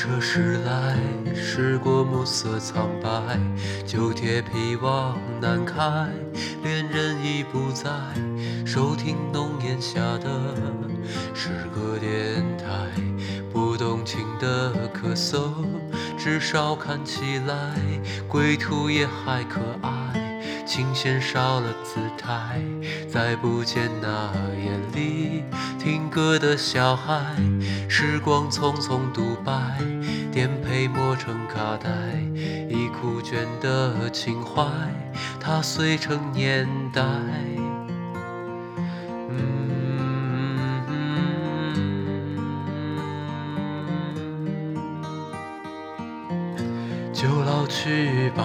车驶来，驶过暮色苍白，旧铁皮往南开，恋人已不在，收听浓烟下的诗歌电台，不动情的咳嗽，至少看起来归途也还可爱。琴弦少了姿态，再不见那夜里听歌的小孩。时光匆匆独白，颠沛磨成卡带，已枯卷的情怀，它碎成年代。嗯就老去吧。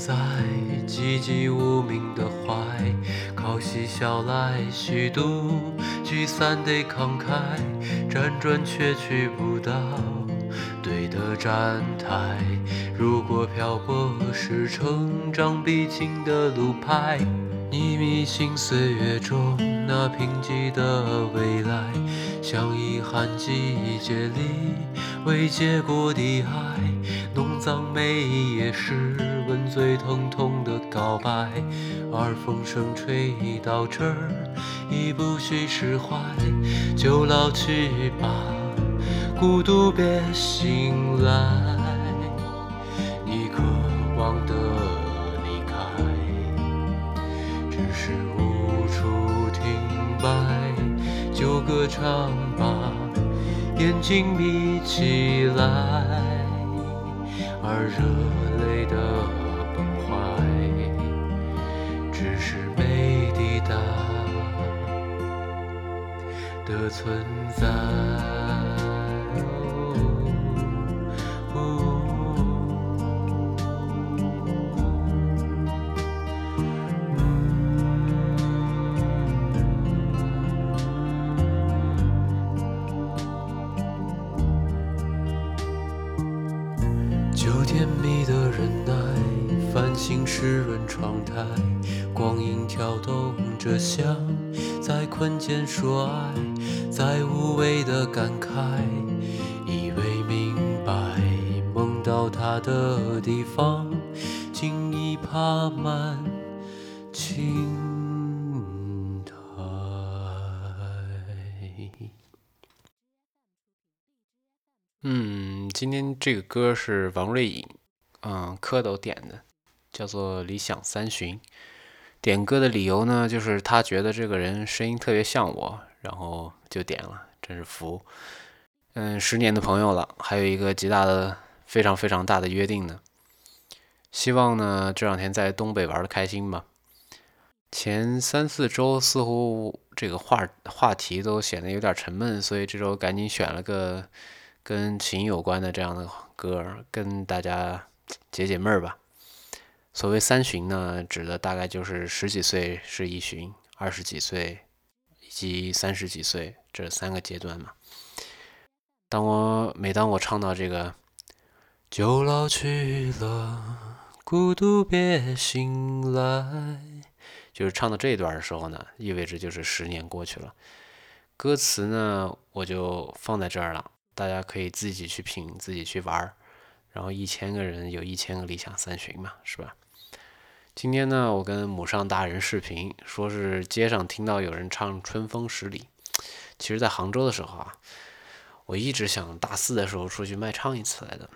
在寂寂无名的怀，靠嬉笑来虚度，聚散得慷慨，辗转却去不到对的站台。如果漂泊是成长必经的路牌，你迷信岁月中那贫瘠的未来，像遗憾季节里未结果的爱。弄脏每一页诗最疼痛的告白，而风声吹到这儿，已不需释怀，就老去吧，孤独别醒来。你渴望的离开，只是无处停摆，就歌唱吧，眼睛闭起来。而热泪的存在。酒甜蜜的存在。湿润窗台，光影跳动着，像在困间说爱，在无谓的感慨，以为明白，梦到他的地方，竟已爬满青苔。嗯，今天这个歌是王瑞颖，嗯，蝌蚪点的。叫做理想三旬，点歌的理由呢，就是他觉得这个人声音特别像我，然后就点了，真是服。嗯，十年的朋友了，还有一个极大的、非常非常大的约定呢。希望呢这两天在东北玩的开心吧。前三四周似乎这个话话题都显得有点沉闷，所以这周赶紧选了个跟琴有关的这样的歌，跟大家解解闷儿吧。所谓三旬呢，指的大概就是十几岁是一旬，二十几岁以及三十几岁这三个阶段嘛。当我每当我唱到这个“就老去了，孤独别醒来”，就是唱到这一段的时候呢，意味着就是十年过去了。歌词呢，我就放在这儿了，大家可以自己去品，自己去玩儿。然后一千个人有一千个理想三旬嘛，是吧？今天呢，我跟母上大人视频，说是街上听到有人唱《春风十里》。其实，在杭州的时候啊，我一直想大四的时候出去卖唱一次来的。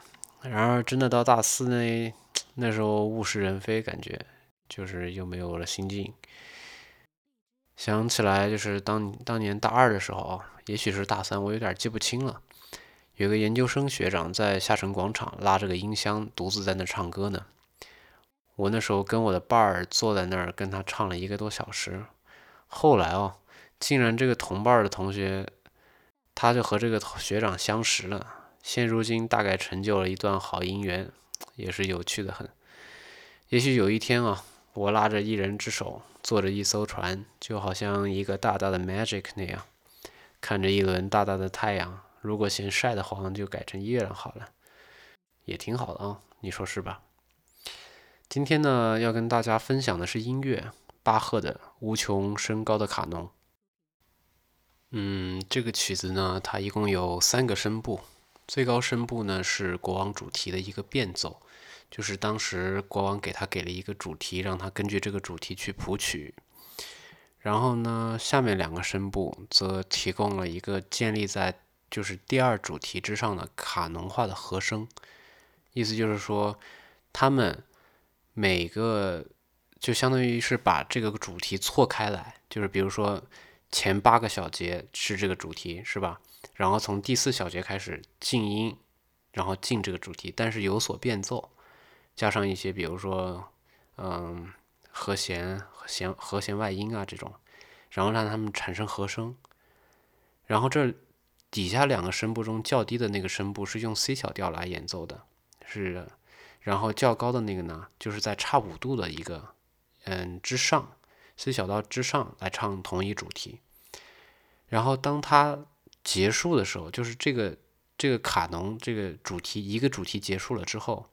然而，真的到大四那那时候物是人非，感觉就是又没有了心境。想起来就是当当年大二的时候，也许是大三，我有点记不清了。有个研究生学长在下沉广场拉着个音箱，独自在那唱歌呢。我那时候跟我的伴儿坐在那儿，跟他唱了一个多小时。后来哦，竟然这个同伴的同学，他就和这个学长相识了。现如今大概成就了一段好姻缘，也是有趣的很。也许有一天啊，我拉着一人之手，坐着一艘船，就好像一个大大的 magic 那样，看着一轮大大的太阳。如果嫌晒得慌，就改成月亮好了，也挺好的啊，你说是吧？今天呢，要跟大家分享的是音乐，巴赫的《无穷升高的卡农》。嗯，这个曲子呢，它一共有三个声部，最高声部呢是国王主题的一个变奏，就是当时国王给他给了一个主题，让他根据这个主题去谱曲。然后呢，下面两个声部则提供了一个建立在就是第二主题之上的卡农化的和声，意思就是说他们。每个就相当于是把这个主题错开来，就是比如说前八个小节是这个主题，是吧？然后从第四小节开始静音，然后进这个主题，但是有所变奏，加上一些比如说嗯和弦、弦和弦外音啊这种，然后让它们产生和声。然后这底下两个声部中较低的那个声部是用 C 小调来演奏的，是。然后较高的那个呢，就是在差五度的一个，嗯之上，C 小调之上来唱同一主题。然后当它结束的时候，就是这个这个卡农这个主题一个主题结束了之后，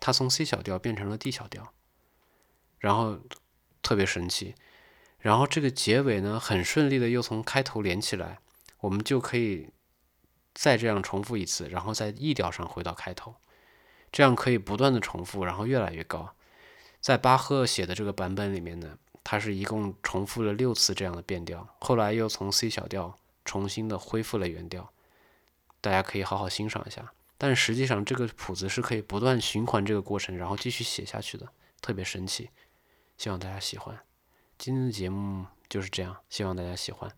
它从 C 小调变成了 D 小调，然后特别神奇。然后这个结尾呢，很顺利的又从开头连起来，我们就可以再这样重复一次，然后在 E 调上回到开头。这样可以不断的重复，然后越来越高。在巴赫写的这个版本里面呢，它是一共重复了六次这样的变调，后来又从 C 小调重新的恢复了原调。大家可以好好欣赏一下。但实际上这个谱子是可以不断循环这个过程，然后继续写下去的，特别神奇。希望大家喜欢。今天的节目就是这样，希望大家喜欢。